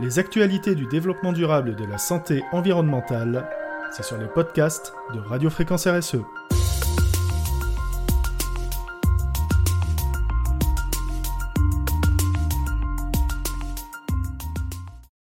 Les actualités du développement durable et de la santé environnementale, c'est sur les podcasts de Radio Fréquence RSE.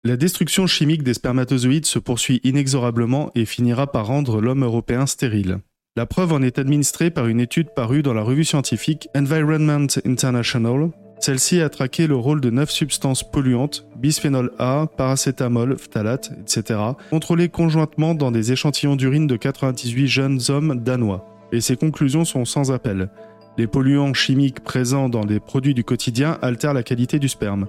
La destruction chimique des spermatozoïdes se poursuit inexorablement et finira par rendre l'homme européen stérile. La preuve en est administrée par une étude parue dans la revue scientifique Environment International celle-ci a traqué le rôle de neuf substances polluantes, bisphénol A, paracétamol, phtalate, etc., contrôlées conjointement dans des échantillons d'urine de 98 jeunes hommes danois. Et ses conclusions sont sans appel. Les polluants chimiques présents dans les produits du quotidien altèrent la qualité du sperme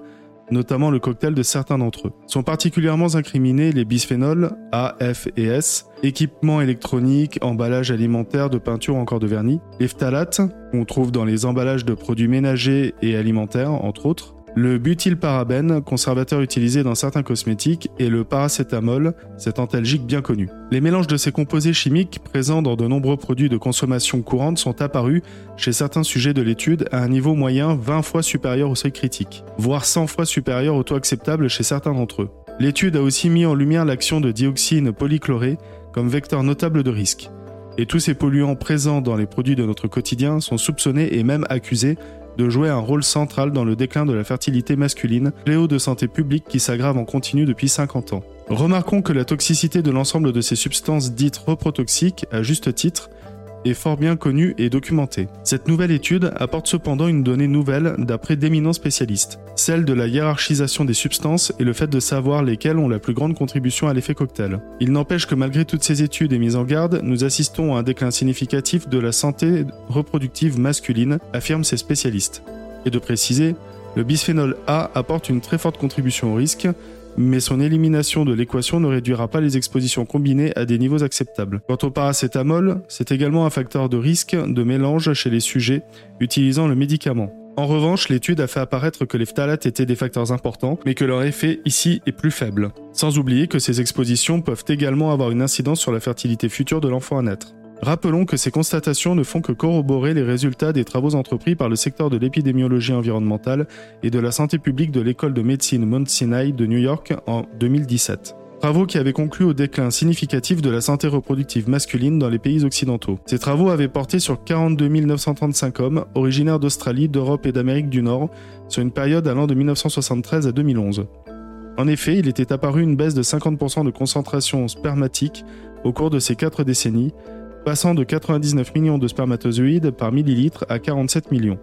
notamment le cocktail de certains d'entre eux. Sont particulièrement incriminés les bisphénols A, F et S, équipements électroniques, emballages alimentaires, de peinture ou encore de vernis, les phtalates, qu'on trouve dans les emballages de produits ménagers et alimentaires, entre autres, le butylparabène, conservateur utilisé dans certains cosmétiques, et le paracétamol, cet antalgique bien connu. Les mélanges de ces composés chimiques présents dans de nombreux produits de consommation courante sont apparus chez certains sujets de l'étude à un niveau moyen 20 fois supérieur au seuil critique, voire 100 fois supérieur au taux acceptable chez certains d'entre eux. L'étude a aussi mis en lumière l'action de dioxine polychlorée comme vecteur notable de risque. Et tous ces polluants présents dans les produits de notre quotidien sont soupçonnés et même accusés de jouer un rôle central dans le déclin de la fertilité masculine, fléau de santé publique qui s'aggrave en continu depuis 50 ans. Remarquons que la toxicité de l'ensemble de ces substances dites reprotoxiques, à juste titre, est fort bien connue et documentée. Cette nouvelle étude apporte cependant une donnée nouvelle d'après d'éminents spécialistes, celle de la hiérarchisation des substances et le fait de savoir lesquelles ont la plus grande contribution à l'effet cocktail. Il n'empêche que malgré toutes ces études et mises en garde, nous assistons à un déclin significatif de la santé reproductive masculine, affirment ces spécialistes. Et de préciser, le bisphénol A apporte une très forte contribution au risque, mais son élimination de l'équation ne réduira pas les expositions combinées à des niveaux acceptables. Quant au paracétamol, c'est également un facteur de risque de mélange chez les sujets utilisant le médicament. En revanche, l'étude a fait apparaître que les phtalates étaient des facteurs importants, mais que leur effet ici est plus faible. Sans oublier que ces expositions peuvent également avoir une incidence sur la fertilité future de l'enfant à naître. Rappelons que ces constatations ne font que corroborer les résultats des travaux entrepris par le secteur de l'épidémiologie environnementale et de la santé publique de l'école de médecine Mount Sinai de New York en 2017. Travaux qui avaient conclu au déclin significatif de la santé reproductive masculine dans les pays occidentaux. Ces travaux avaient porté sur 42 935 hommes, originaires d'Australie, d'Europe et d'Amérique du Nord, sur une période allant de 1973 à 2011. En effet, il était apparu une baisse de 50% de concentration spermatique au cours de ces quatre décennies, passant de 99 millions de spermatozoïdes par millilitre à 47 millions.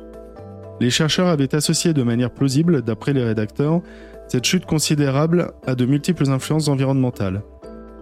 Les chercheurs avaient associé de manière plausible, d'après les rédacteurs, cette chute considérable à de multiples influences environnementales,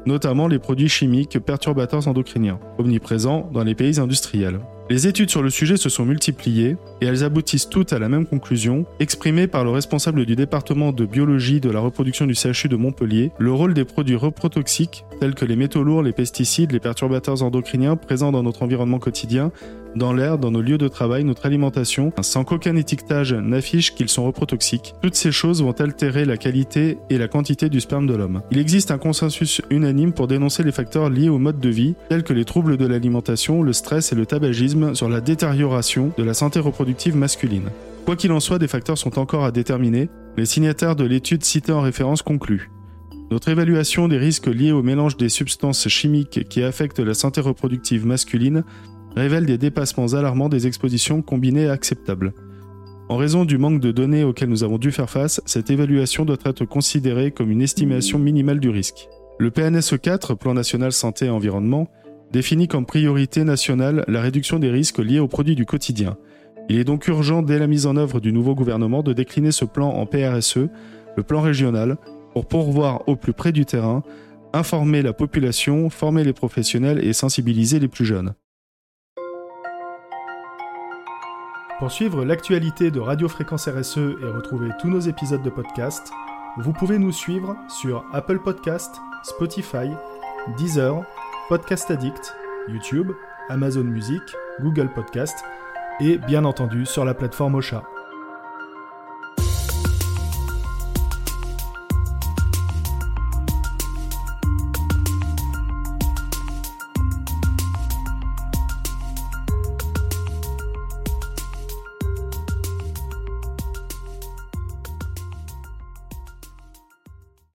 notamment les produits chimiques perturbateurs endocriniens, omniprésents dans les pays industriels. Les études sur le sujet se sont multipliées et elles aboutissent toutes à la même conclusion, exprimée par le responsable du département de biologie de la reproduction du CHU de Montpellier, le rôle des produits reprotoxiques tels que les métaux lourds, les pesticides, les perturbateurs endocriniens présents dans notre environnement quotidien dans l'air, dans nos lieux de travail, notre alimentation, sans qu'aucun étiquetage n'affiche qu'ils sont reprotoxiques. Toutes ces choses vont altérer la qualité et la quantité du sperme de l'homme. Il existe un consensus unanime pour dénoncer les facteurs liés au mode de vie, tels que les troubles de l'alimentation, le stress et le tabagisme sur la détérioration de la santé reproductive masculine. Quoi qu'il en soit, des facteurs sont encore à déterminer. Les signataires de l'étude citée en référence concluent. Notre évaluation des risques liés au mélange des substances chimiques qui affectent la santé reproductive masculine révèle des dépassements alarmants des expositions combinées acceptables. En raison du manque de données auxquelles nous avons dû faire face, cette évaluation doit être considérée comme une estimation minimale du risque. Le PNSE 4, Plan national santé et environnement, définit comme priorité nationale la réduction des risques liés aux produits du quotidien. Il est donc urgent, dès la mise en œuvre du nouveau gouvernement, de décliner ce plan en PRSE, le plan régional, pour pourvoir au plus près du terrain, informer la population, former les professionnels et sensibiliser les plus jeunes. Pour suivre l'actualité de Radio Fréquence RSE et retrouver tous nos épisodes de podcast, vous pouvez nous suivre sur Apple Podcast, Spotify, Deezer, Podcast Addict, YouTube, Amazon Music, Google Podcast et bien entendu sur la plateforme Ocha.